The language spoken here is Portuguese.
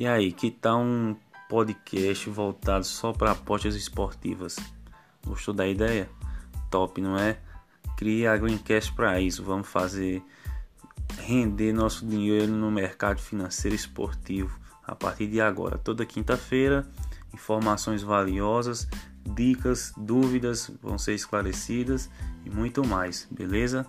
E aí, que tal um podcast voltado só para apostas esportivas? Gostou da ideia? Top, não é? Crie a Greencast para isso. Vamos fazer render nosso dinheiro no mercado financeiro esportivo a partir de agora. Toda quinta-feira, informações valiosas, dicas, dúvidas vão ser esclarecidas e muito mais, beleza?